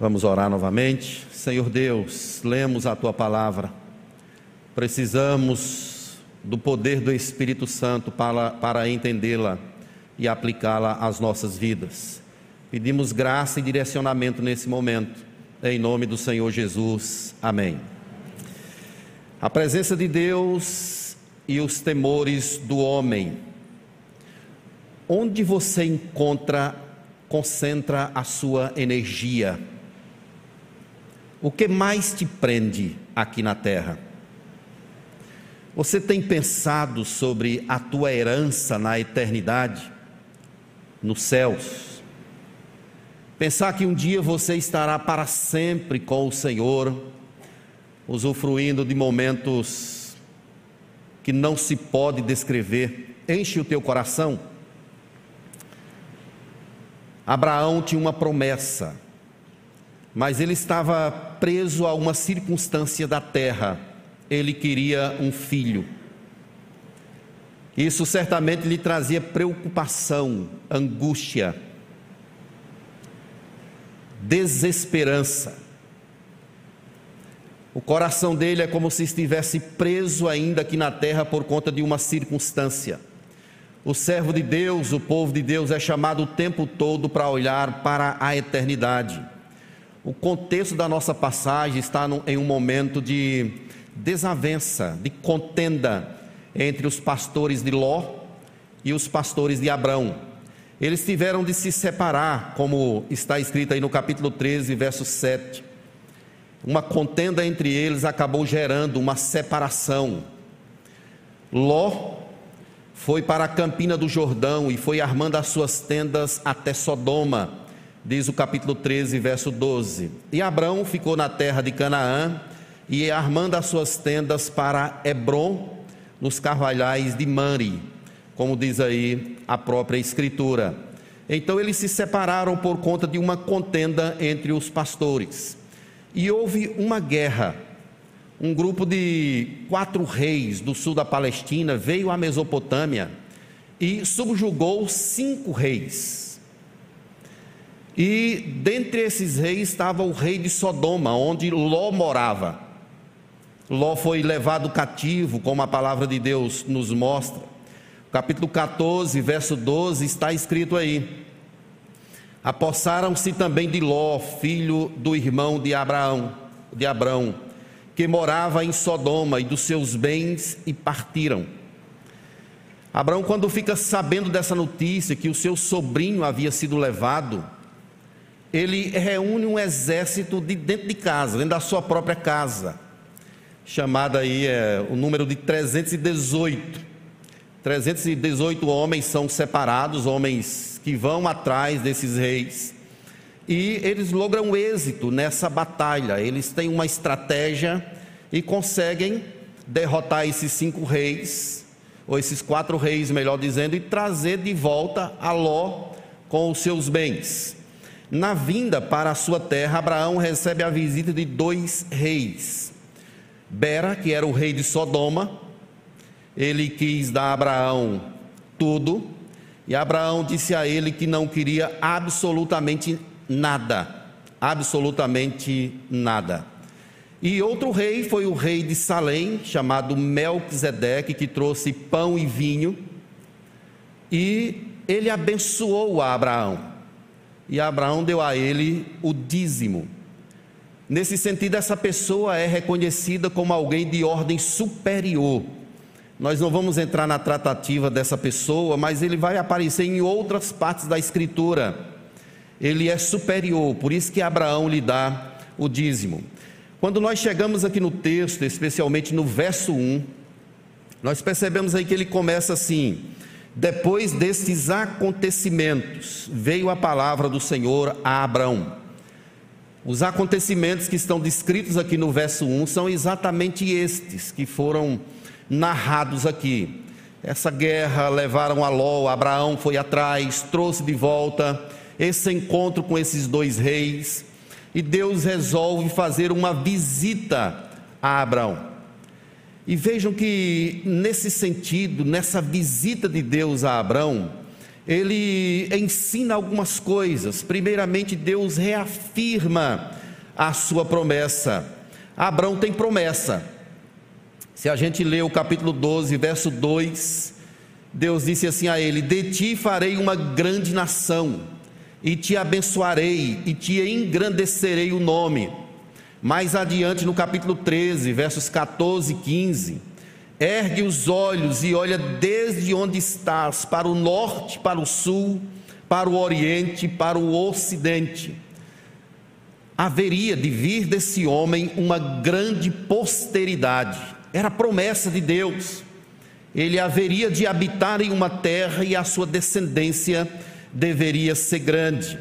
Vamos orar novamente. Senhor Deus, lemos a tua palavra. Precisamos do poder do Espírito Santo para, para entendê-la e aplicá-la às nossas vidas. Pedimos graça e direcionamento nesse momento. Em nome do Senhor Jesus. Amém. A presença de Deus e os temores do homem. Onde você encontra, concentra a sua energia? O que mais te prende aqui na terra? Você tem pensado sobre a tua herança na eternidade, nos céus? Pensar que um dia você estará para sempre com o Senhor, usufruindo de momentos que não se pode descrever, enche o teu coração. Abraão tinha uma promessa, mas ele estava preso a uma circunstância da terra. Ele queria um filho. Isso certamente lhe trazia preocupação, angústia, desesperança. O coração dele é como se estivesse preso ainda aqui na terra por conta de uma circunstância. O servo de Deus, o povo de Deus, é chamado o tempo todo para olhar para a eternidade. O contexto da nossa passagem está em um momento de desavença, de contenda entre os pastores de Ló e os pastores de Abrão. Eles tiveram de se separar, como está escrito aí no capítulo 13, verso 7. Uma contenda entre eles acabou gerando uma separação. Ló foi para a campina do Jordão e foi armando as suas tendas até Sodoma diz o capítulo 13, verso 12. E Abraão ficou na terra de Canaã e armando as suas tendas para Hebron, nos carvalhais de Mari, como diz aí a própria Escritura. Então eles se separaram por conta de uma contenda entre os pastores. E houve uma guerra. Um grupo de quatro reis do sul da Palestina veio à Mesopotâmia e subjugou cinco reis e dentre esses reis estava o rei de Sodoma, onde Ló morava. Ló foi levado cativo, como a palavra de Deus nos mostra. Capítulo 14, verso 12, está escrito aí: Apossaram-se também de Ló, filho do irmão de Abraão, de Abrão, que morava em Sodoma, e dos seus bens e partiram. Abraão, quando fica sabendo dessa notícia que o seu sobrinho havia sido levado, ele reúne um exército de dentro de casa, dentro da sua própria casa, chamada aí é, o número de 318. 318 homens são separados, homens que vão atrás desses reis, e eles logram êxito nessa batalha. Eles têm uma estratégia e conseguem derrotar esses cinco reis, ou esses quatro reis, melhor dizendo, e trazer de volta a Ló com os seus bens. Na vinda para a sua terra, Abraão recebe a visita de dois reis. Bera, que era o rei de Sodoma, ele quis dar a Abraão tudo, e Abraão disse a ele que não queria absolutamente nada, absolutamente nada. E outro rei foi o rei de Salém, chamado Melquisedeque, que trouxe pão e vinho, e ele abençoou a Abraão e Abraão deu a ele o dízimo. Nesse sentido, essa pessoa é reconhecida como alguém de ordem superior. Nós não vamos entrar na tratativa dessa pessoa, mas ele vai aparecer em outras partes da Escritura. Ele é superior, por isso que Abraão lhe dá o dízimo. Quando nós chegamos aqui no texto, especialmente no verso 1, nós percebemos aí que ele começa assim: depois destes acontecimentos, veio a palavra do Senhor a Abraão. Os acontecimentos que estão descritos aqui no verso 1 são exatamente estes que foram narrados aqui. Essa guerra levaram a Ló, Abraão foi atrás, trouxe de volta esse encontro com esses dois reis, e Deus resolve fazer uma visita a Abraão. E vejam que, nesse sentido, nessa visita de Deus a Abraão, ele ensina algumas coisas. Primeiramente, Deus reafirma a sua promessa. Abraão tem promessa. Se a gente lê o capítulo 12, verso 2, Deus disse assim a ele: De ti farei uma grande nação, e te abençoarei, e te engrandecerei o nome. Mais adiante, no capítulo 13, versos 14 e 15, ergue os olhos e olha desde onde estás, para o norte, para o sul, para o oriente, para o ocidente. Haveria de vir desse homem uma grande posteridade, era promessa de Deus ele haveria de habitar em uma terra e a sua descendência deveria ser grande.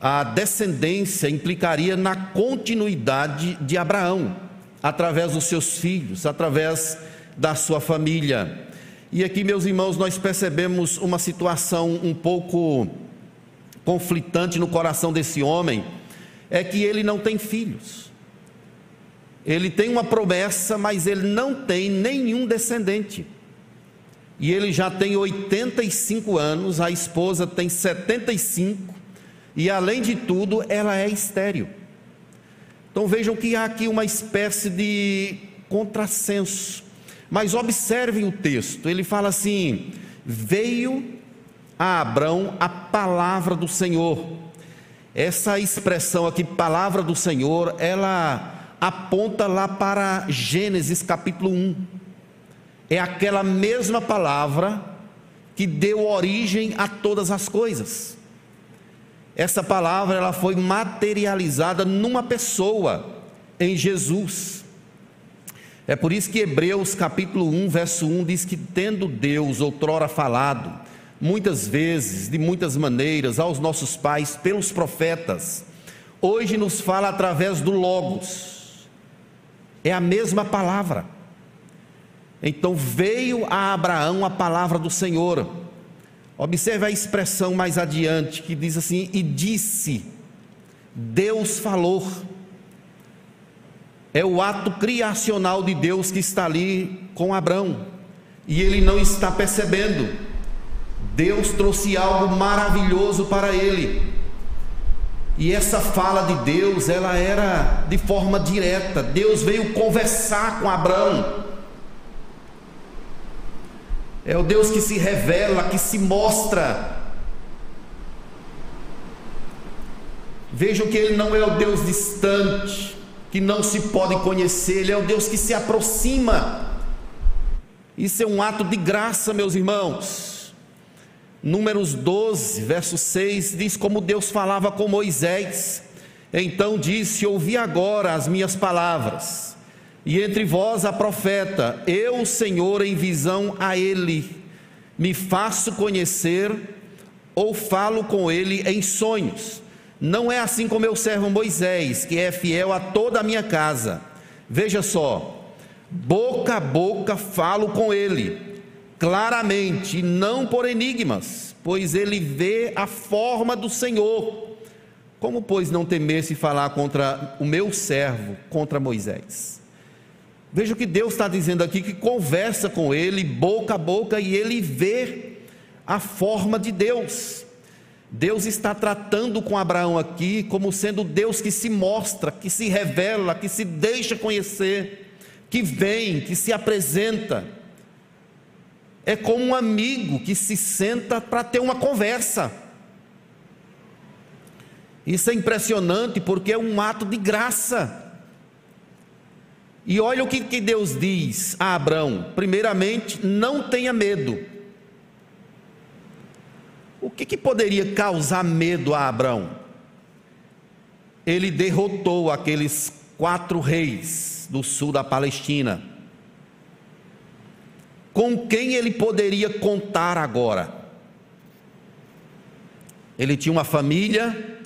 A descendência implicaria na continuidade de Abraão, através dos seus filhos, através da sua família. E aqui, meus irmãos, nós percebemos uma situação um pouco conflitante no coração desse homem, é que ele não tem filhos. Ele tem uma promessa, mas ele não tem nenhum descendente. E ele já tem 85 anos, a esposa tem 75, e além de tudo, ela é estéril. Então vejam que há aqui uma espécie de contrassenso. Mas observem o texto, ele fala assim: veio a Abrão a palavra do Senhor. Essa expressão aqui, palavra do Senhor, ela aponta lá para Gênesis capítulo 1. É aquela mesma palavra que deu origem a todas as coisas. Essa palavra ela foi materializada numa pessoa, em Jesus. É por isso que Hebreus capítulo 1, verso 1 diz que tendo Deus outrora falado, muitas vezes, de muitas maneiras, aos nossos pais pelos profetas, hoje nos fala através do Logos é a mesma palavra. Então veio a Abraão a palavra do Senhor. Observe a expressão mais adiante que diz assim: e disse, Deus falou. É o ato criacional de Deus que está ali com Abraão, e ele não está percebendo. Deus trouxe algo maravilhoso para ele. E essa fala de Deus, ela era de forma direta. Deus veio conversar com Abraão. É o Deus que se revela, que se mostra. Vejam que ele não é o Deus distante, que não se pode conhecer, ele é o Deus que se aproxima. Isso é um ato de graça, meus irmãos. Números 12, verso 6 diz como Deus falava com Moisés. Então disse: Ouvi agora as minhas palavras, e entre vós a profeta, eu, Senhor, em visão a ele, me faço conhecer ou falo com ele em sonhos. Não é assim como meu servo Moisés, que é fiel a toda a minha casa. Veja só, boca a boca falo com ele claramente, não por enigmas, pois ele vê a forma do Senhor. Como, pois, não temesse falar contra o meu servo, contra Moisés? Veja o que Deus está dizendo aqui: que conversa com ele, boca a boca, e ele vê a forma de Deus. Deus está tratando com Abraão aqui como sendo Deus que se mostra, que se revela, que se deixa conhecer, que vem, que se apresenta é como um amigo que se senta para ter uma conversa. Isso é impressionante porque é um ato de graça. E olha o que, que Deus diz a Abraão: primeiramente, não tenha medo. O que, que poderia causar medo a Abraão? Ele derrotou aqueles quatro reis do sul da Palestina com quem ele poderia contar agora? Ele tinha uma família,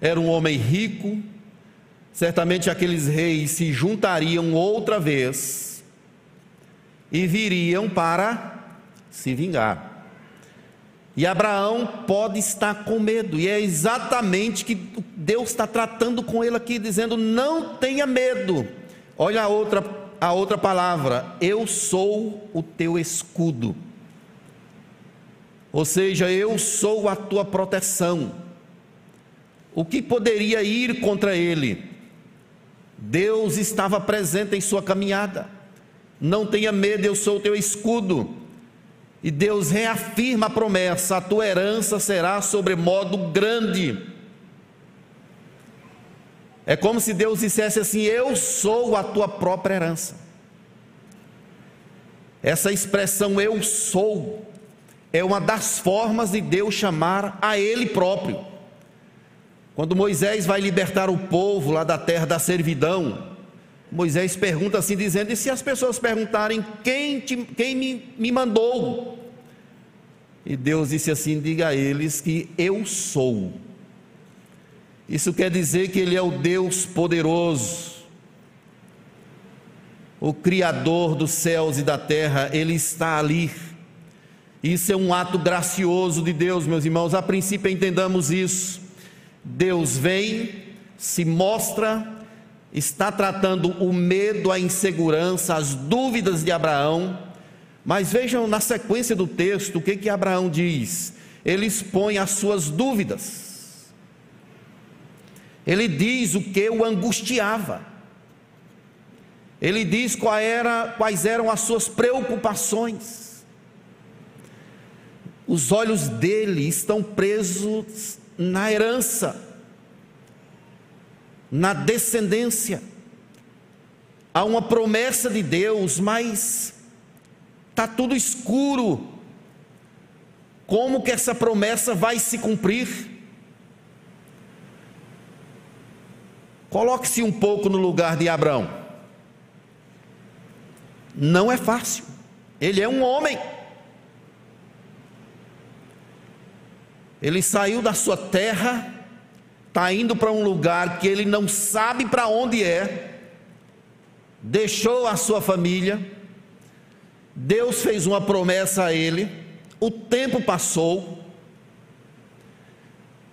era um homem rico, certamente aqueles reis se juntariam outra vez e viriam para se vingar. E Abraão pode estar com medo, e é exatamente que Deus está tratando com ele aqui, dizendo: não tenha medo. Olha a outra a outra palavra, eu sou o teu escudo. Ou seja, eu sou a tua proteção. O que poderia ir contra ele? Deus estava presente em sua caminhada. Não tenha medo, eu sou o teu escudo. E Deus reafirma a promessa: a tua herança será sobremodo grande. É como se Deus dissesse assim: Eu sou a tua própria herança. Essa expressão eu sou é uma das formas de Deus chamar a Ele próprio. Quando Moisés vai libertar o povo lá da terra da servidão, Moisés pergunta assim, dizendo: E se as pessoas perguntarem quem, te, quem me, me mandou? E Deus disse assim: Diga a eles que eu sou. Isso quer dizer que Ele é o Deus poderoso, o Criador dos céus e da terra, Ele está ali. Isso é um ato gracioso de Deus, meus irmãos. A princípio entendamos isso. Deus vem, se mostra, está tratando o medo, a insegurança, as dúvidas de Abraão. Mas vejam na sequência do texto o que que Abraão diz. Ele expõe as suas dúvidas. Ele diz o que o angustiava. Ele diz era, quais eram as suas preocupações. Os olhos dele estão presos na herança, na descendência. Há uma promessa de Deus, mas está tudo escuro. Como que essa promessa vai se cumprir? Coloque-se um pouco no lugar de Abraão. Não é fácil. Ele é um homem. Ele saiu da sua terra, está indo para um lugar que ele não sabe para onde é, deixou a sua família, Deus fez uma promessa a ele, o tempo passou,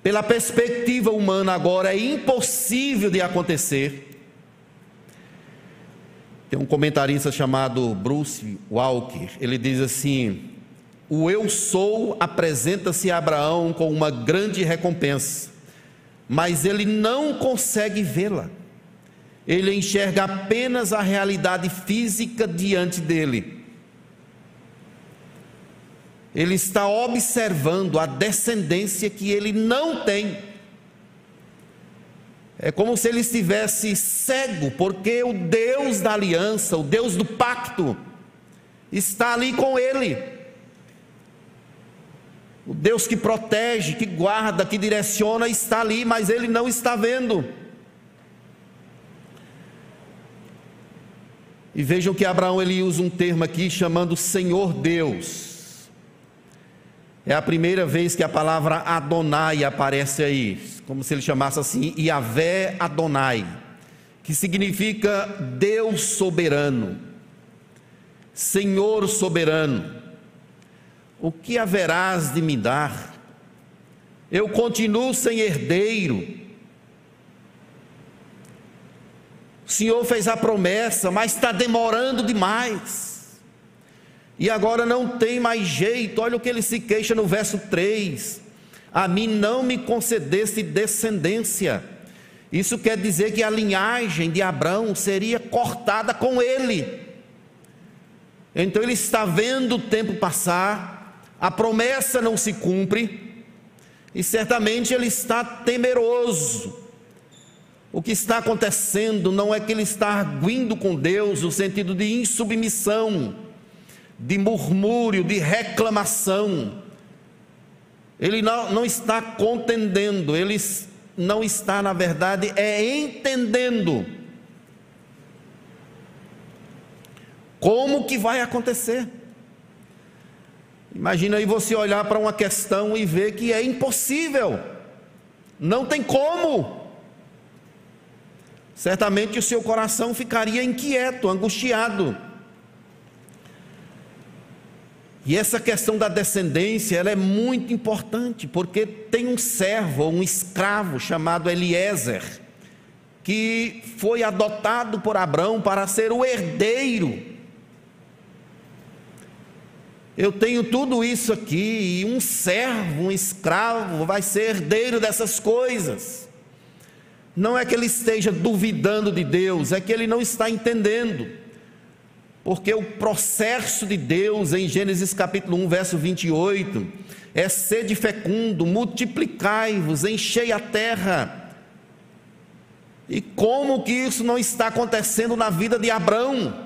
pela perspectiva humana agora é impossível de acontecer. Tem um comentarista chamado Bruce Walker, ele diz assim: O eu sou apresenta-se a Abraão com uma grande recompensa, mas ele não consegue vê-la. Ele enxerga apenas a realidade física diante dele. Ele está observando a descendência que ele não tem. É como se ele estivesse cego, porque o Deus da aliança, o Deus do pacto, está ali com ele. O Deus que protege, que guarda, que direciona, está ali, mas ele não está vendo. E vejam que Abraão ele usa um termo aqui chamando Senhor Deus. É a primeira vez que a palavra Adonai aparece aí, como se ele chamasse assim, Yahvé Adonai, que significa Deus soberano, Senhor soberano. O que haverás de me dar? Eu continuo sem herdeiro. O Senhor fez a promessa, mas está demorando demais e agora não tem mais jeito. Olha o que ele se queixa no verso 3: A mim não me concedeste descendência. Isso quer dizer que a linhagem de Abraão seria cortada com ele. Então ele está vendo o tempo passar, a promessa não se cumpre, e certamente ele está temeroso. O que está acontecendo não é que ele está arguindo com Deus no sentido de insubmissão, de murmúrio, de reclamação. Ele não, não está contendendo, ele não está, na verdade, é entendendo. Como que vai acontecer? Imagina aí você olhar para uma questão e ver que é impossível, não tem como. Certamente o seu coração ficaria inquieto, angustiado. E essa questão da descendência, ela é muito importante, porque tem um servo, um escravo chamado Eliezer, que foi adotado por Abraão para ser o herdeiro. Eu tenho tudo isso aqui, e um servo, um escravo, vai ser herdeiro dessas coisas. Não é que ele esteja duvidando de Deus, é que ele não está entendendo. Porque o processo de Deus, em Gênesis capítulo 1, verso 28, é sede fecundo, multiplicai-vos, enchei a terra. E como que isso não está acontecendo na vida de Abraão?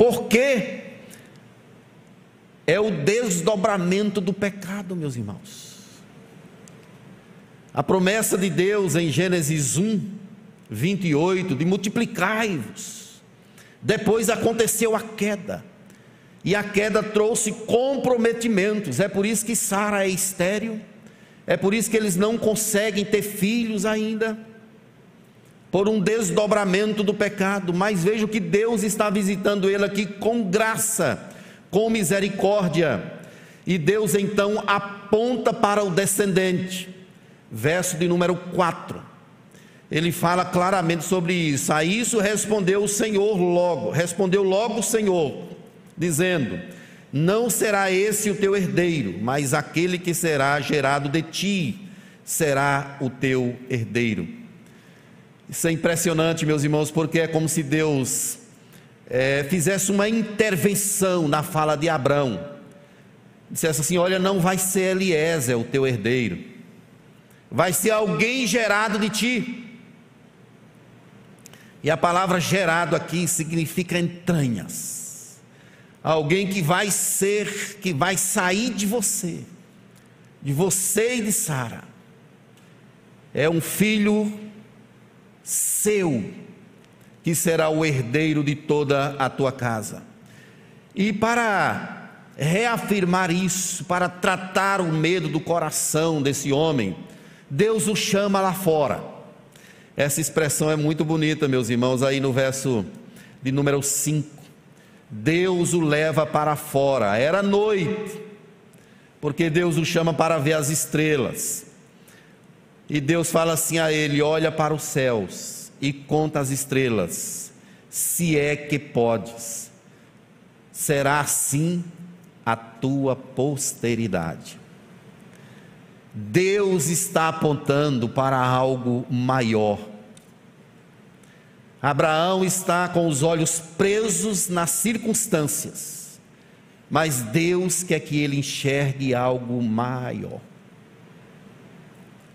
Porque é o desdobramento do pecado, meus irmãos. A promessa de Deus em Gênesis 1, 28, de multiplicai-vos. Depois aconteceu a queda. E a queda trouxe comprometimentos. É por isso que Sara é estéril. É por isso que eles não conseguem ter filhos ainda por um desdobramento do pecado, mas vejo que Deus está visitando ele aqui com graça, com misericórdia, e Deus então aponta para o descendente, verso de número 4. Ele fala claramente sobre isso. A isso respondeu o Senhor logo, respondeu logo o Senhor, dizendo: Não será esse o teu herdeiro, mas aquele que será gerado de ti será o teu herdeiro. Isso é impressionante, meus irmãos, porque é como se Deus é, fizesse uma intervenção na fala de Abraão. Dissesse assim: Olha, não vai ser Eliezer o teu herdeiro, vai ser alguém gerado de ti. E a palavra gerado aqui significa entranhas. Alguém que vai ser, que vai sair de você, de você e de Sara. É um filho seu, que será o herdeiro de toda a tua casa. E para reafirmar isso, para tratar o medo do coração desse homem, Deus o chama lá fora. Essa expressão é muito bonita, meus irmãos, aí no verso de número 5. Deus o leva para fora, era noite, porque Deus o chama para ver as estrelas. E Deus fala assim a ele: Olha para os céus e conta as estrelas, se é que podes. Será assim a tua posteridade. Deus está apontando para algo maior. Abraão está com os olhos presos nas circunstâncias, mas Deus quer que ele enxergue algo maior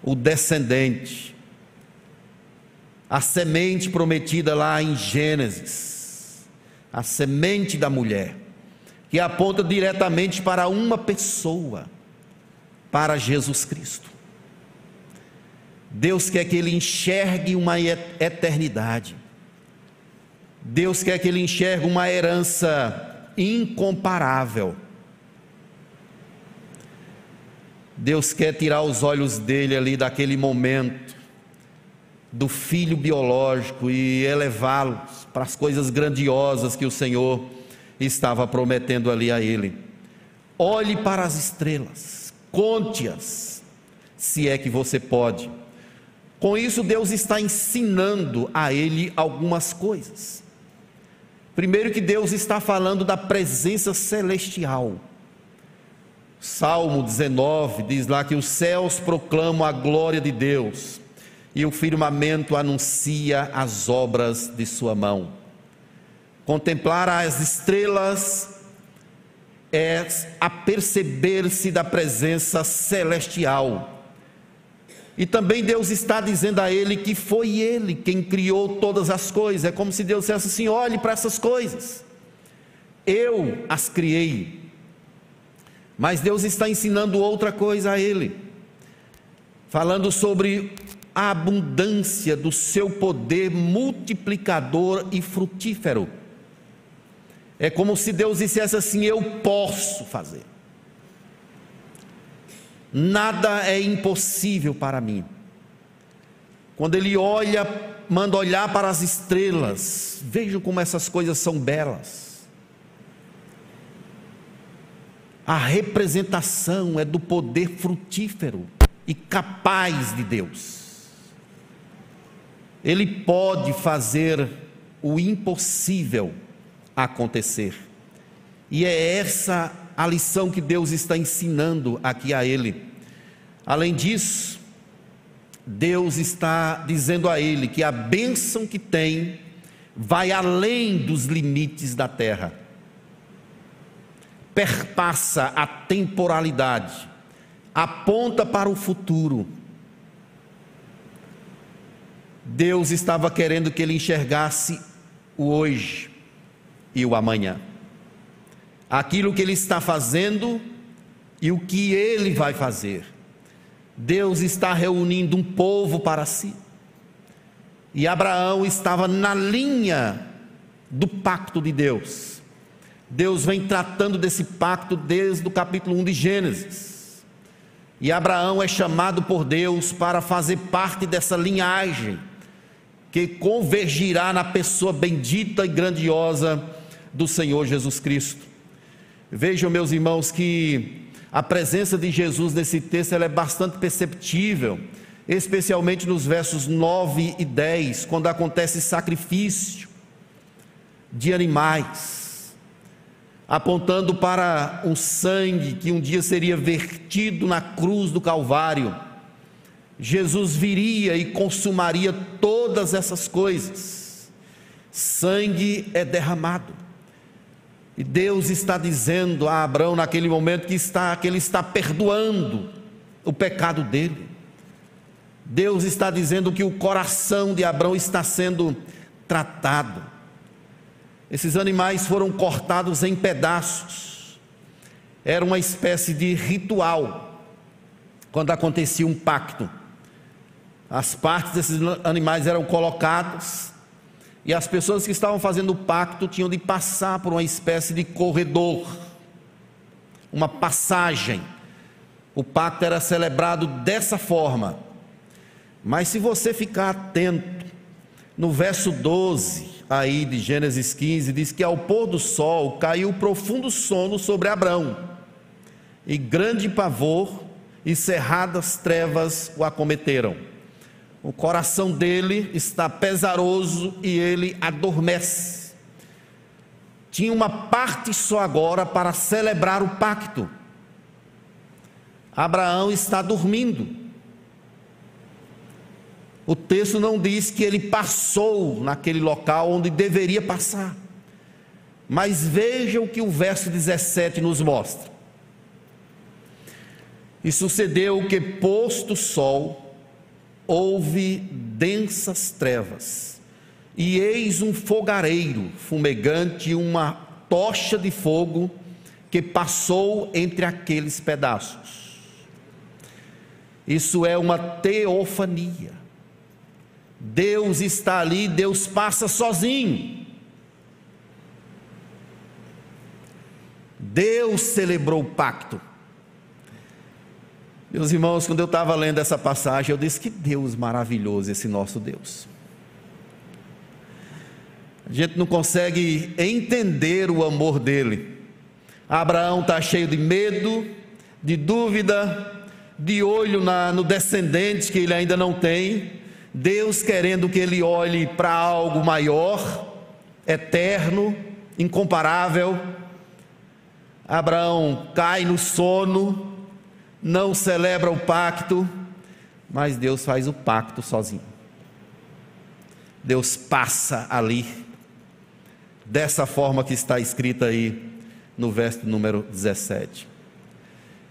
o descendente, a semente prometida lá em Gênesis, a semente da mulher, que aponta diretamente para uma pessoa, para Jesus Cristo. Deus quer que ele enxergue uma eternidade. Deus quer que ele enxergue uma herança incomparável Deus quer tirar os olhos dele ali daquele momento do filho biológico e elevá-los para as coisas grandiosas que o Senhor estava prometendo ali a ele. Olhe para as estrelas, conte-as, se é que você pode. Com isso, Deus está ensinando a ele algumas coisas. Primeiro, que Deus está falando da presença celestial. Salmo 19 diz lá que os céus proclamam a glória de Deus e o firmamento anuncia as obras de sua mão. Contemplar as estrelas é aperceber-se da presença celestial. E também Deus está dizendo a ele que foi ele quem criou todas as coisas. É como se Deus dissesse assim: olhe para essas coisas. Eu as criei. Mas Deus está ensinando outra coisa a ele, falando sobre a abundância do seu poder multiplicador e frutífero. É como se Deus dissesse assim: Eu posso fazer. Nada é impossível para mim. Quando ele olha, manda olhar para as estrelas, vejam como essas coisas são belas. A representação é do poder frutífero e capaz de Deus. Ele pode fazer o impossível acontecer. E é essa a lição que Deus está ensinando aqui a ele. Além disso, Deus está dizendo a ele que a bênção que tem vai além dos limites da terra, perpassa a temporalidade, aponta para o futuro. Deus estava querendo que ele enxergasse o hoje e o amanhã, aquilo que ele está fazendo e o que ele vai fazer. Deus está reunindo um povo para si. E Abraão estava na linha do pacto de Deus. Deus vem tratando desse pacto desde o capítulo 1 de Gênesis. E Abraão é chamado por Deus para fazer parte dessa linhagem que convergirá na pessoa bendita e grandiosa do Senhor Jesus Cristo. Vejam, meus irmãos, que a presença de Jesus nesse texto é bastante perceptível, especialmente nos versos 9 e 10, quando acontece sacrifício de animais, apontando para um sangue que um dia seria vertido na cruz do Calvário. Jesus viria e consumaria todas essas coisas. Sangue é derramado e Deus está dizendo a Abraão naquele momento que, está, que ele está perdoando o pecado dele. Deus está dizendo que o coração de Abraão está sendo tratado. Esses animais foram cortados em pedaços. Era uma espécie de ritual quando acontecia um pacto. As partes desses animais eram colocadas e as pessoas que estavam fazendo o pacto tinham de passar por uma espécie de corredor, uma passagem. O pacto era celebrado dessa forma. Mas se você ficar atento, no verso 12 aí de Gênesis 15, diz que ao pôr do sol caiu profundo sono sobre Abrão, e grande pavor e cerradas trevas o acometeram. O coração dele está pesaroso e ele adormece. Tinha uma parte só agora para celebrar o pacto. Abraão está dormindo. O texto não diz que ele passou naquele local onde deveria passar. Mas veja o que o verso 17 nos mostra. E sucedeu que, posto o sol, houve densas trevas, e eis um fogareiro fumegante, uma tocha de fogo que passou entre aqueles pedaços. Isso é uma teofania. Deus está ali, Deus passa sozinho. Deus celebrou o pacto. Meus irmãos, quando eu estava lendo essa passagem, eu disse que Deus maravilhoso esse nosso Deus. A gente não consegue entender o amor dele. Abraão está cheio de medo, de dúvida, de olho na, no descendente que ele ainda não tem. Deus querendo que ele olhe para algo maior, eterno, incomparável. Abraão cai no sono, não celebra o pacto, mas Deus faz o pacto sozinho. Deus passa ali, dessa forma que está escrita aí no verso número 17.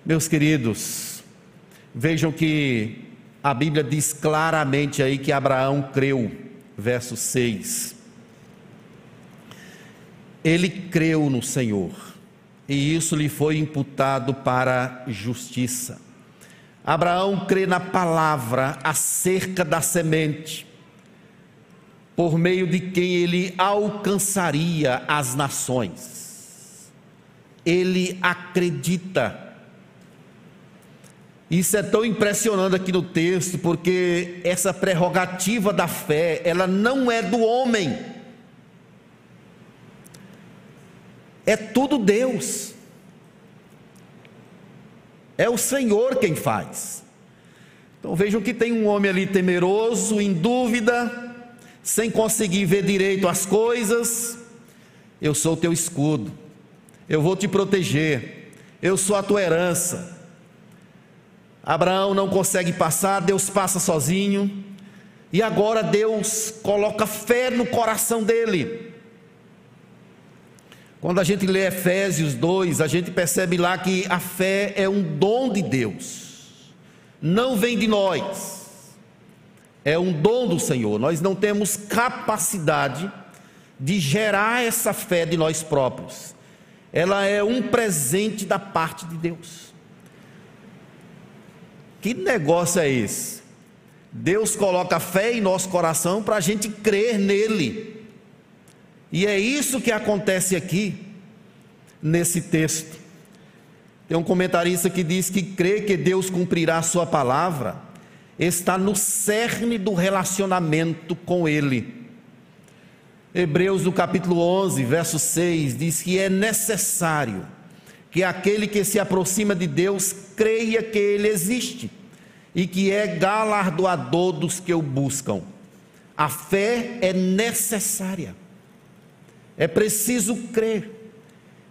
Meus queridos, vejam que a Bíblia diz claramente aí que Abraão creu, verso 6. Ele creu no Senhor e isso lhe foi imputado para justiça. Abraão crê na palavra acerca da semente, por meio de quem ele alcançaria as nações. Ele acredita. Isso é tão impressionante aqui no texto, porque essa prerrogativa da fé, ela não é do homem. É tudo Deus. É o Senhor quem faz. Então vejam que tem um homem ali temeroso, em dúvida, sem conseguir ver direito as coisas. Eu sou o teu escudo. eu vou te proteger, eu sou a tua herança. Abraão não consegue passar, Deus passa sozinho, e agora Deus coloca fé no coração dele. Quando a gente lê Efésios 2, a gente percebe lá que a fé é um dom de Deus, não vem de nós, é um dom do Senhor. Nós não temos capacidade de gerar essa fé de nós próprios, ela é um presente da parte de Deus. Que negócio é esse? Deus coloca fé em nosso coração para a gente crer nele. E é isso que acontece aqui, nesse texto. Tem um comentarista que diz que crê que Deus cumprirá a sua palavra, está no cerne do relacionamento com Ele. Hebreus, no capítulo 11, verso 6, diz que é necessário que aquele que se aproxima de Deus creia que Ele existe e que é galardoador dos que o buscam. A fé é necessária. É preciso crer,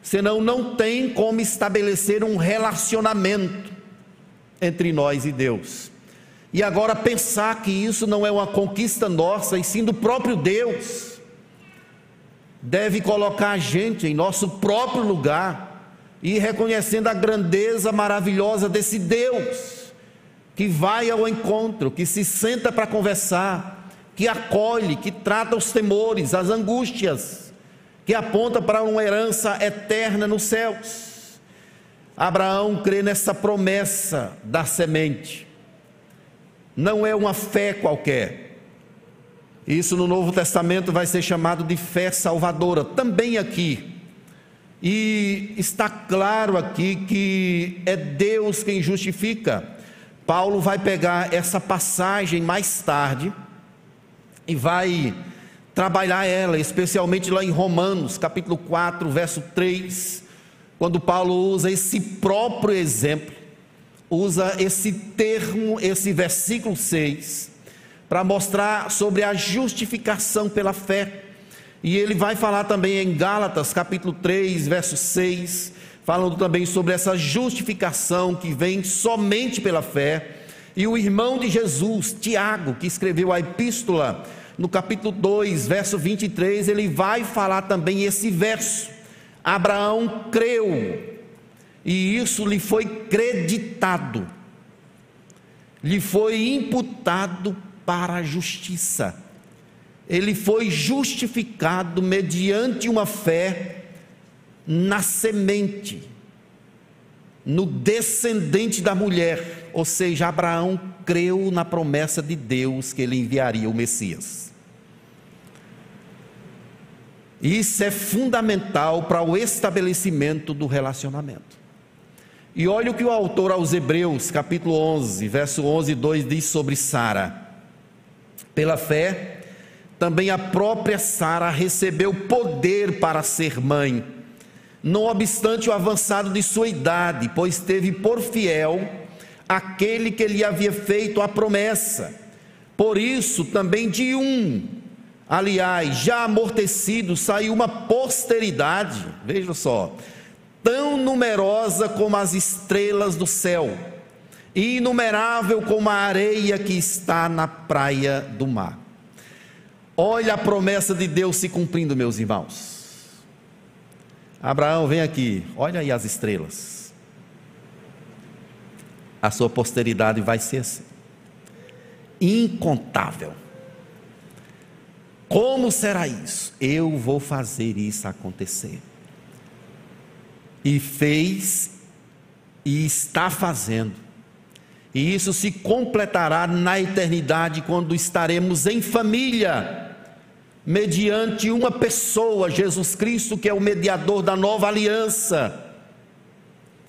senão não tem como estabelecer um relacionamento entre nós e Deus. E agora pensar que isso não é uma conquista nossa, e sim do próprio Deus, deve colocar a gente em nosso próprio lugar e reconhecendo a grandeza maravilhosa desse Deus que vai ao encontro, que se senta para conversar, que acolhe, que trata os temores, as angústias que aponta para uma herança eterna nos céus. Abraão crê nessa promessa da semente. Não é uma fé qualquer. Isso no Novo Testamento vai ser chamado de fé salvadora, também aqui. E está claro aqui que é Deus quem justifica. Paulo vai pegar essa passagem mais tarde e vai trabalhar ela, especialmente lá em Romanos, capítulo 4, verso 3, quando Paulo usa esse próprio exemplo, usa esse termo, esse versículo 6, para mostrar sobre a justificação pela fé. E ele vai falar também em Gálatas, capítulo 3, verso 6, falando também sobre essa justificação que vem somente pela fé. E o irmão de Jesus, Tiago, que escreveu a epístola no capítulo 2, verso 23, ele vai falar também esse verso. Abraão creu, e isso lhe foi creditado, lhe foi imputado para a justiça. Ele foi justificado mediante uma fé na semente, no descendente da mulher, ou seja, Abraão creu na promessa de Deus que ele enviaria o Messias. Isso é fundamental para o estabelecimento do relacionamento. E olha o que o autor aos Hebreus, capítulo 11, verso 11 e 2 diz sobre Sara. Pela fé, também a própria Sara recebeu poder para ser mãe, não obstante o avançado de sua idade, pois teve por fiel aquele que lhe havia feito a promessa. Por isso, também de um Aliás, já amortecido, saiu uma posteridade, veja só, tão numerosa como as estrelas do céu, inumerável como a areia que está na praia do mar. Olha a promessa de Deus se cumprindo, meus irmãos. Abraão, vem aqui, olha aí as estrelas. A sua posteridade vai ser assim, incontável. Como será isso? Eu vou fazer isso acontecer. E fez e está fazendo. E isso se completará na eternidade quando estaremos em família, mediante uma pessoa, Jesus Cristo, que é o mediador da nova aliança.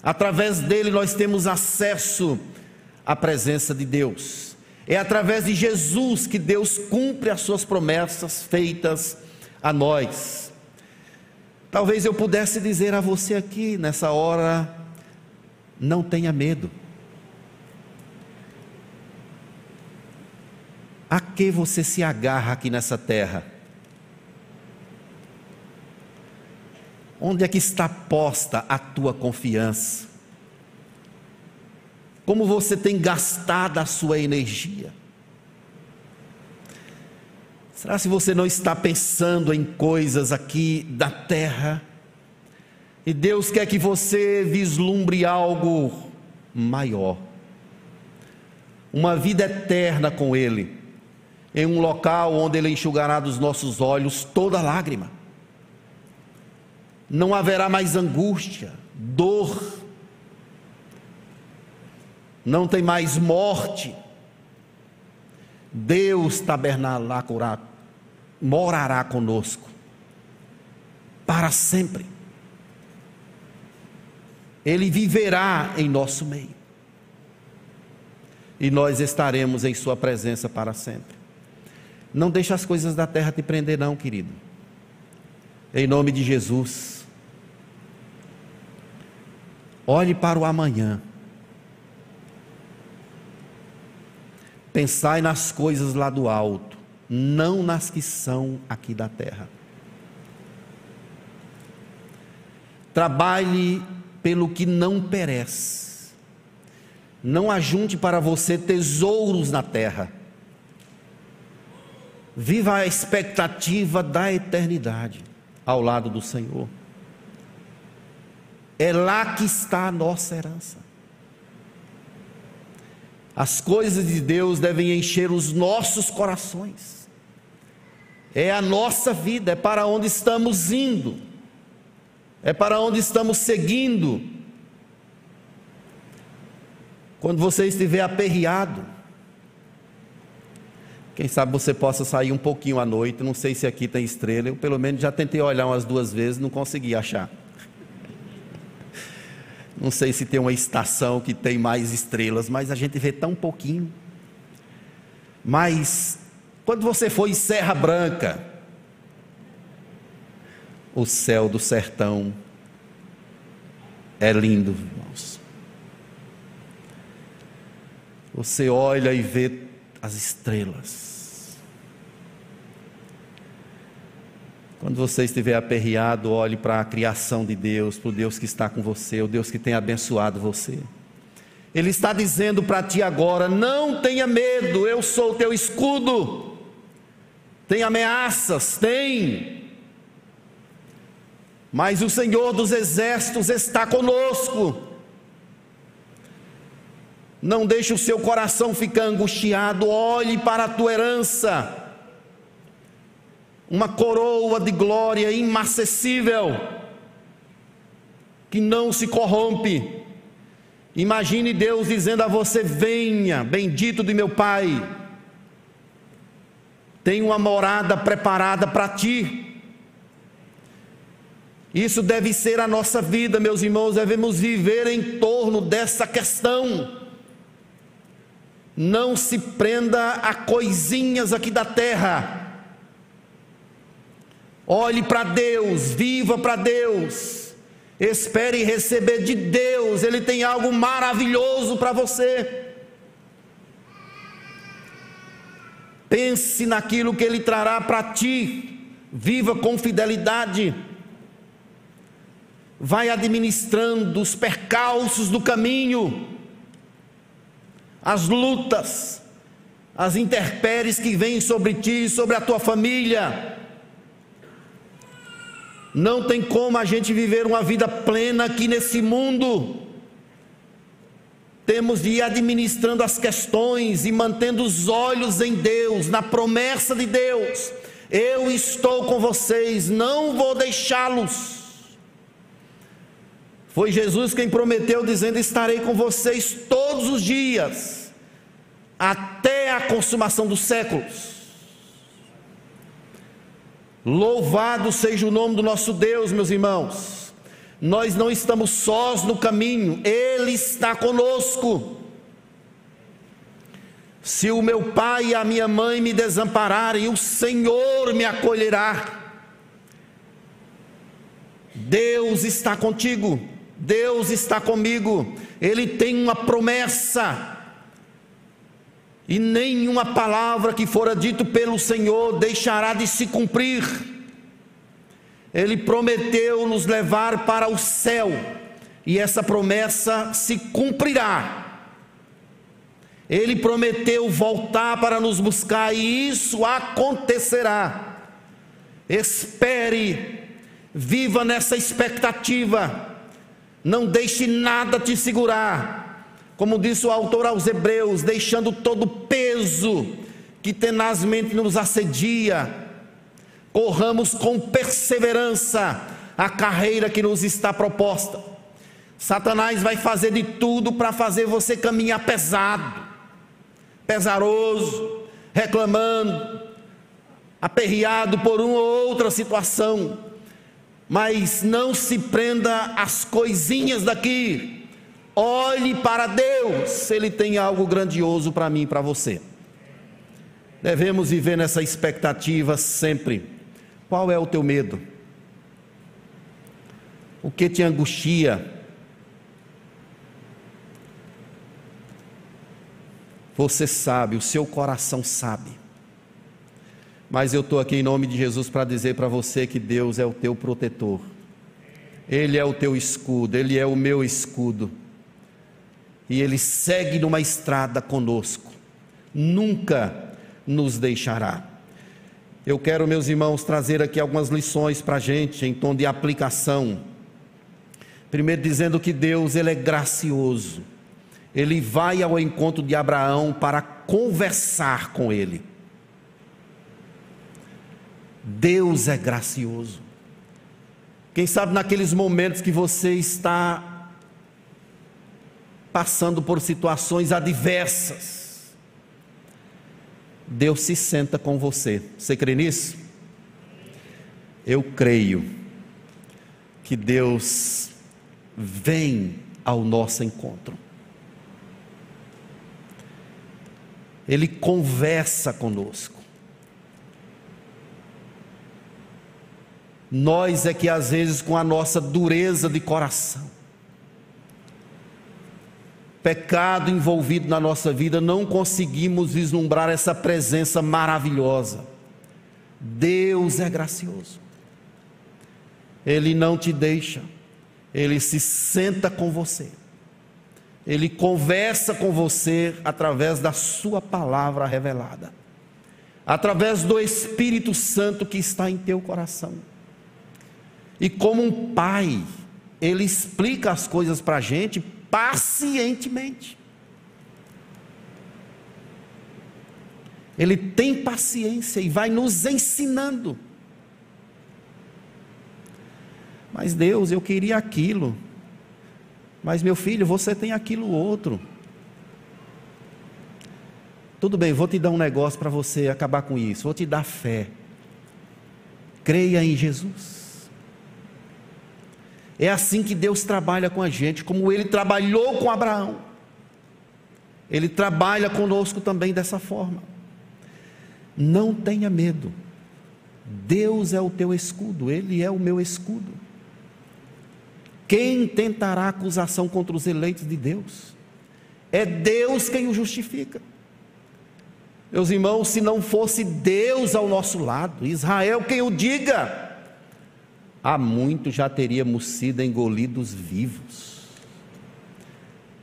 Através dele nós temos acesso à presença de Deus. É através de Jesus que Deus cumpre as suas promessas feitas a nós. Talvez eu pudesse dizer a você aqui nessa hora: não tenha medo. A que você se agarra aqui nessa terra? Onde é que está posta a tua confiança? Como você tem gastado a sua energia? Será se você não está pensando em coisas aqui da terra? E Deus quer que você vislumbre algo maior. Uma vida eterna com Ele, em um local onde Ele enxugará dos nossos olhos toda lágrima. Não haverá mais angústia, dor, não tem mais morte. Deus tabernalará, morará conosco para sempre. Ele viverá em nosso meio. E nós estaremos em Sua presença para sempre. Não deixe as coisas da terra te prender, não, querido. Em nome de Jesus. Olhe para o amanhã. Pensai nas coisas lá do alto, não nas que são aqui da terra. Trabalhe pelo que não perece. Não ajunte para você tesouros na terra. Viva a expectativa da eternidade ao lado do Senhor. É lá que está a nossa herança. As coisas de Deus devem encher os nossos corações. É a nossa vida, é para onde estamos indo, é para onde estamos seguindo. Quando você estiver aperreado, quem sabe você possa sair um pouquinho à noite. Não sei se aqui tem estrela, eu pelo menos já tentei olhar umas duas vezes, não consegui achar. Não sei se tem uma estação que tem mais estrelas, mas a gente vê tão pouquinho. Mas quando você for em Serra Branca, o céu do sertão é lindo, irmãos. Você olha e vê as estrelas. Quando você estiver aperreado, olhe para a criação de Deus, para o Deus que está com você, o Deus que tem abençoado você. Ele está dizendo para ti agora: não tenha medo, eu sou o teu escudo. Tem ameaças, tem. Mas o Senhor dos exércitos está conosco. Não deixe o seu coração ficar angustiado, olhe para a tua herança uma coroa de glória inacessível, que não se corrompe. Imagine Deus dizendo a você: Venha, bendito de meu Pai, tem uma morada preparada para ti. Isso deve ser a nossa vida, meus irmãos, devemos viver em torno dessa questão. Não se prenda a coisinhas aqui da terra. Olhe para Deus, viva para Deus, espere receber de Deus, Ele tem algo maravilhoso para você. Pense naquilo que Ele trará para ti, viva com fidelidade, vai administrando os percalços do caminho, as lutas, as intempéries que vêm sobre ti, sobre a tua família não tem como a gente viver uma vida plena aqui nesse mundo. Temos de ir administrando as questões e mantendo os olhos em Deus, na promessa de Deus. Eu estou com vocês, não vou deixá-los. Foi Jesus quem prometeu, dizendo: Estarei com vocês todos os dias, até a consumação dos séculos. Louvado seja o nome do nosso Deus, meus irmãos. Nós não estamos sós no caminho, Ele está conosco. Se o meu pai e a minha mãe me desampararem, o Senhor me acolherá. Deus está contigo, Deus está comigo, Ele tem uma promessa, e nenhuma palavra que fora dito pelo Senhor deixará de se cumprir. Ele prometeu nos levar para o céu, e essa promessa se cumprirá. Ele prometeu voltar para nos buscar, e isso acontecerá. Espere, viva nessa expectativa, não deixe nada te segurar. Como disse o autor aos Hebreus, deixando todo o peso que tenazmente nos assedia, corramos com perseverança a carreira que nos está proposta. Satanás vai fazer de tudo para fazer você caminhar pesado, pesaroso, reclamando, aperreado por uma ou outra situação. Mas não se prenda às coisinhas daqui. Olhe para Deus, Ele tem algo grandioso para mim e para você. Devemos viver nessa expectativa sempre. Qual é o teu medo? O que te angustia? Você sabe, o seu coração sabe. Mas eu estou aqui em nome de Jesus para dizer para você que Deus é o teu protetor. Ele é o teu escudo, Ele é o meu escudo. E Ele segue numa estrada conosco. Nunca nos deixará. Eu quero, meus irmãos, trazer aqui algumas lições para a gente em tom de aplicação. Primeiro, dizendo que Deus ele é gracioso. Ele vai ao encontro de Abraão para conversar com ele. Deus é gracioso. Quem sabe naqueles momentos que você está passando por situações adversas, Deus se senta com você. Você crê nisso? Eu creio que Deus vem ao nosso encontro. Ele conversa conosco. Nós é que às vezes com a nossa dureza de coração, pecado envolvido na nossa vida, não conseguimos vislumbrar essa presença maravilhosa. Deus é gracioso. Ele não te deixa, ele se senta com você. Ele conversa com você através da sua palavra revelada. Através do Espírito Santo que está em teu coração. E como um pai, ele explica as coisas para a gente pacientemente. Ele tem paciência e vai nos ensinando. Mas Deus, eu queria aquilo. Mas meu filho, você tem aquilo outro. Tudo bem, vou te dar um negócio para você acabar com isso. Vou te dar fé. Creia em Jesus. É assim que Deus trabalha com a gente, como ele trabalhou com Abraão. Ele trabalha conosco também dessa forma. Não tenha medo. Deus é o teu escudo, ele é o meu escudo. Quem tentará acusação contra os eleitos de Deus? É Deus quem o justifica. Meus irmãos, se não fosse Deus ao nosso lado, Israel quem o diga, há muito já teríamos sido engolidos vivos.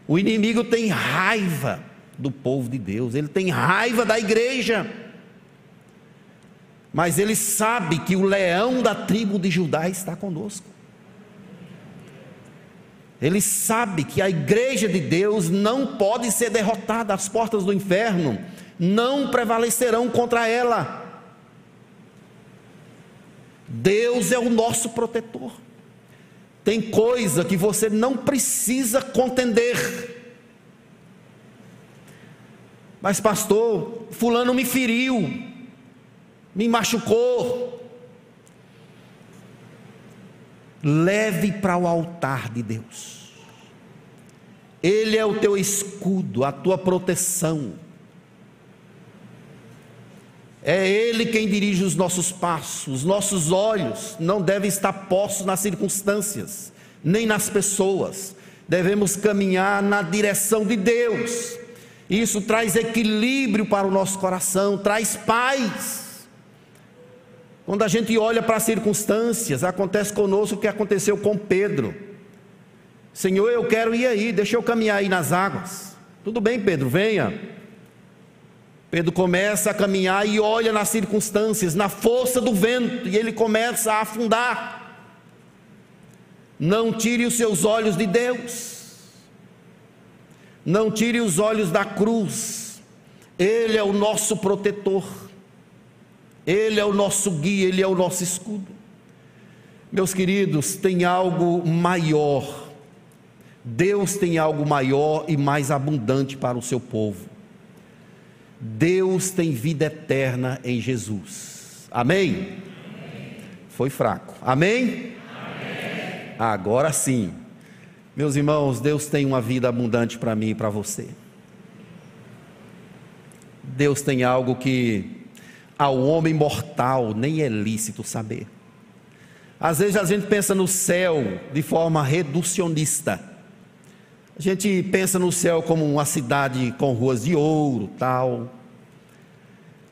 O inimigo tem raiva do povo de Deus, ele tem raiva da igreja. Mas ele sabe que o leão da tribo de Judá está conosco. Ele sabe que a igreja de Deus não pode ser derrotada, as portas do inferno não prevalecerão contra ela. Deus é o nosso protetor. Tem coisa que você não precisa contender. Mas, pastor, Fulano me feriu, me machucou. Leve para o altar de Deus. Ele é o teu escudo, a tua proteção. É Ele quem dirige os nossos passos, os nossos olhos não devem estar postos nas circunstâncias, nem nas pessoas, devemos caminhar na direção de Deus. Isso traz equilíbrio para o nosso coração, traz paz. Quando a gente olha para as circunstâncias, acontece conosco o que aconteceu com Pedro. Senhor, eu quero ir aí, deixa eu caminhar aí nas águas. Tudo bem, Pedro, venha. Pedro começa a caminhar e olha nas circunstâncias, na força do vento, e ele começa a afundar. Não tire os seus olhos de Deus, não tire os olhos da cruz, Ele é o nosso protetor, Ele é o nosso guia, Ele é o nosso escudo. Meus queridos, tem algo maior, Deus tem algo maior e mais abundante para o seu povo. Deus tem vida eterna em Jesus. Amém? Foi fraco. Amém? Agora sim. Meus irmãos, Deus tem uma vida abundante para mim e para você. Deus tem algo que ao homem mortal nem é lícito saber. Às vezes a gente pensa no céu de forma reducionista. A gente pensa no céu como uma cidade com ruas de ouro, tal.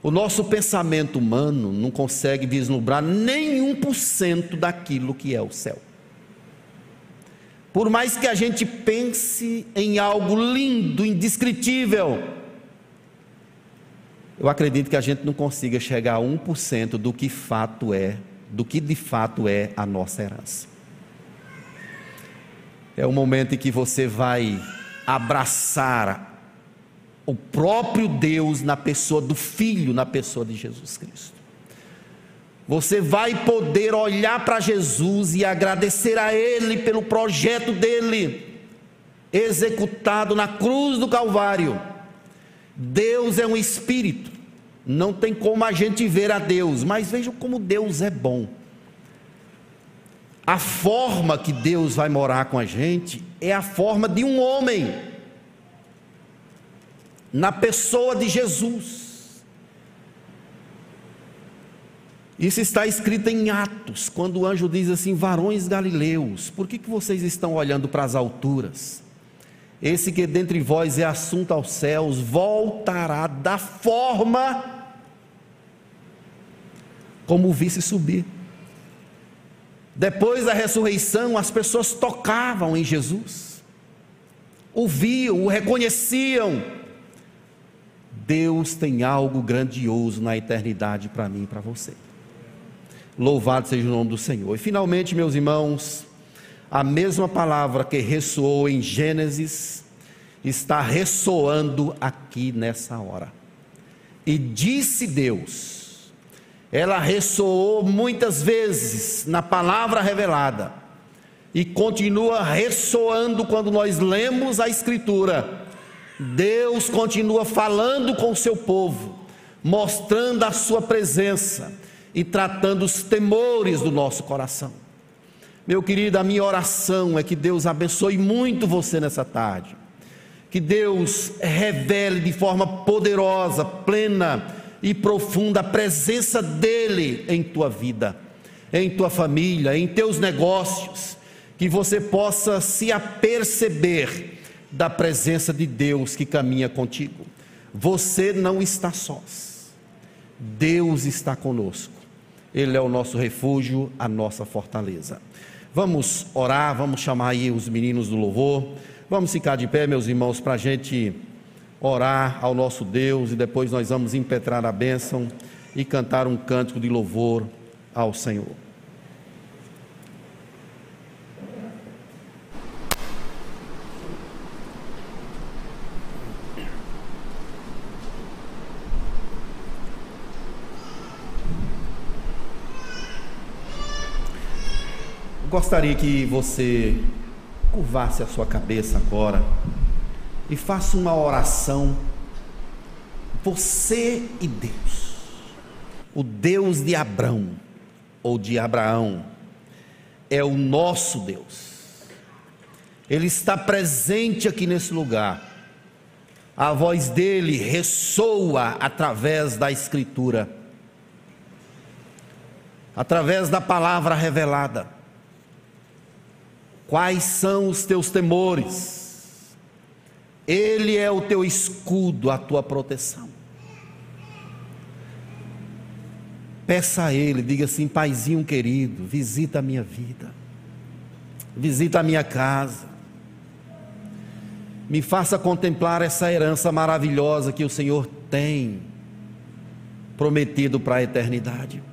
O nosso pensamento humano não consegue vislumbrar nem um por cento daquilo que é o céu. Por mais que a gente pense em algo lindo, indescritível, eu acredito que a gente não consiga chegar a 1% do que fato é, do que de fato é a nossa herança é o momento em que você vai abraçar o próprio Deus na pessoa do Filho, na pessoa de Jesus Cristo. Você vai poder olhar para Jesus e agradecer a Ele pelo projeto dele, executado na cruz do Calvário. Deus é um espírito, não tem como a gente ver a Deus, mas vejam como Deus é bom. A forma que Deus vai morar com a gente é a forma de um homem, na pessoa de Jesus. Isso está escrito em Atos, quando o anjo diz assim: Varões galileus, por que, que vocês estão olhando para as alturas? Esse que dentre vós é assunto aos céus, voltará da forma como o visse subir. Depois da ressurreição, as pessoas tocavam em Jesus, ouviam, o reconheciam. Deus tem algo grandioso na eternidade para mim e para você. Louvado seja o nome do Senhor. E finalmente, meus irmãos, a mesma palavra que ressoou em Gênesis está ressoando aqui nessa hora. E disse Deus: ela ressoou muitas vezes na palavra revelada e continua ressoando quando nós lemos a Escritura. Deus continua falando com o seu povo, mostrando a sua presença e tratando os temores do nosso coração. Meu querido, a minha oração é que Deus abençoe muito você nessa tarde. Que Deus revele de forma poderosa, plena, e profunda presença dEle em tua vida, em tua família, em teus negócios, que você possa se aperceber da presença de Deus que caminha contigo. Você não está sós, Deus está conosco, Ele é o nosso refúgio, a nossa fortaleza. Vamos orar, vamos chamar aí os meninos do louvor, vamos ficar de pé, meus irmãos, para a gente orar ao nosso Deus e depois nós vamos impetrar a bênção e cantar um cântico de louvor ao Senhor. Gostaria que você curvasse a sua cabeça agora e faça uma oração. Você e Deus, o Deus de Abrão ou de Abraão, é o nosso Deus. Ele está presente aqui nesse lugar. A voz dele ressoa através da Escritura, através da palavra revelada. Quais são os teus temores? Ele é o teu escudo, a tua proteção. Peça a Ele, diga assim: Paizinho querido, visita a minha vida, visita a minha casa, me faça contemplar essa herança maravilhosa que o Senhor tem prometido para a eternidade.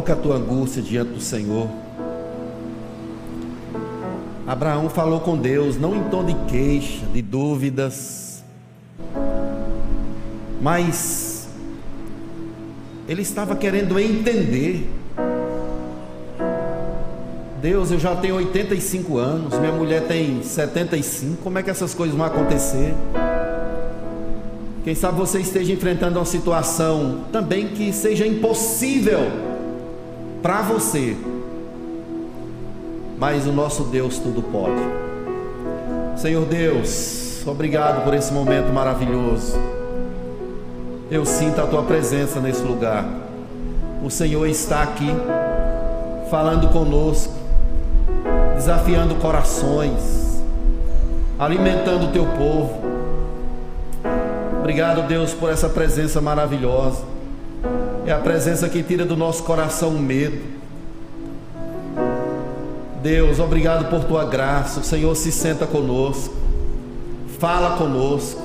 Coloca a tua angústia diante do Senhor. Abraão falou com Deus, não em tom de queixa, de dúvidas, mas ele estava querendo entender. Deus, eu já tenho 85 anos, minha mulher tem 75, como é que essas coisas vão acontecer? Quem sabe você esteja enfrentando uma situação também que seja impossível para você. Mas o nosso Deus tudo pode. Senhor Deus, obrigado por esse momento maravilhoso. Eu sinto a tua presença nesse lugar. O Senhor está aqui falando conosco, desafiando corações, alimentando o teu povo. Obrigado, Deus, por essa presença maravilhosa. É a presença que tira do nosso coração o medo. Deus, obrigado por tua graça. O Senhor se senta conosco, fala conosco,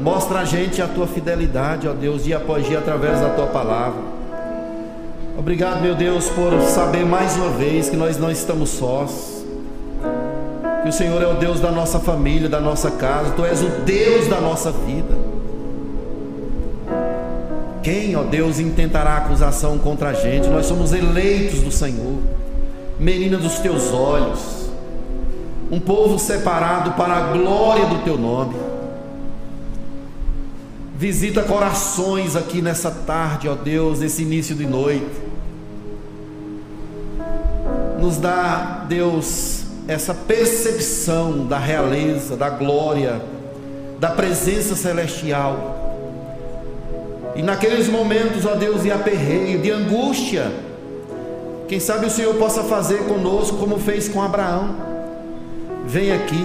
mostra a gente a tua fidelidade, ó Deus, dia após dia através da tua palavra. Obrigado, meu Deus, por saber mais uma vez que nós não estamos sós. Que o Senhor é o Deus da nossa família, da nossa casa, Tu és o Deus da nossa vida. Quem, ó Deus, intentará acusação contra a gente? Nós somos eleitos do Senhor, menina dos teus olhos, um povo separado para a glória do teu nome. Visita corações aqui nessa tarde, ó Deus, nesse início de noite. Nos dá, Deus, essa percepção da realeza, da glória, da presença celestial e naqueles momentos, ó Deus, de aperreio, de angústia, quem sabe o Senhor possa fazer conosco como fez com Abraão. Vem aqui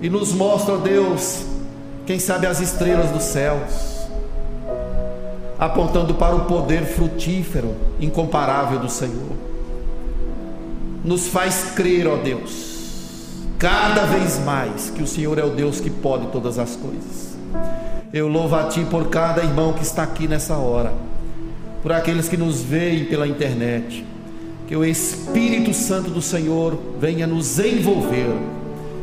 e nos mostra, ó Deus, quem sabe as estrelas dos céus, apontando para o poder frutífero, incomparável do Senhor. Nos faz crer, ó Deus, cada vez mais que o Senhor é o Deus que pode todas as coisas. Eu louvo a Ti por cada irmão que está aqui nessa hora, por aqueles que nos veem pela internet. Que o Espírito Santo do Senhor venha nos envolver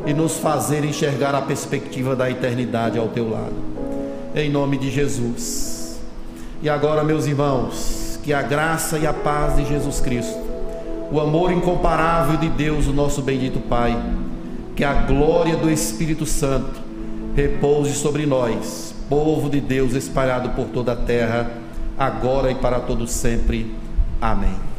e nos fazer enxergar a perspectiva da eternidade ao Teu lado. Em nome de Jesus. E agora, meus irmãos, que a graça e a paz de Jesus Cristo, o amor incomparável de Deus, o nosso bendito Pai, que a glória do Espírito Santo repouse sobre nós povo de Deus espalhado por toda a terra, agora e para todo sempre. Amém.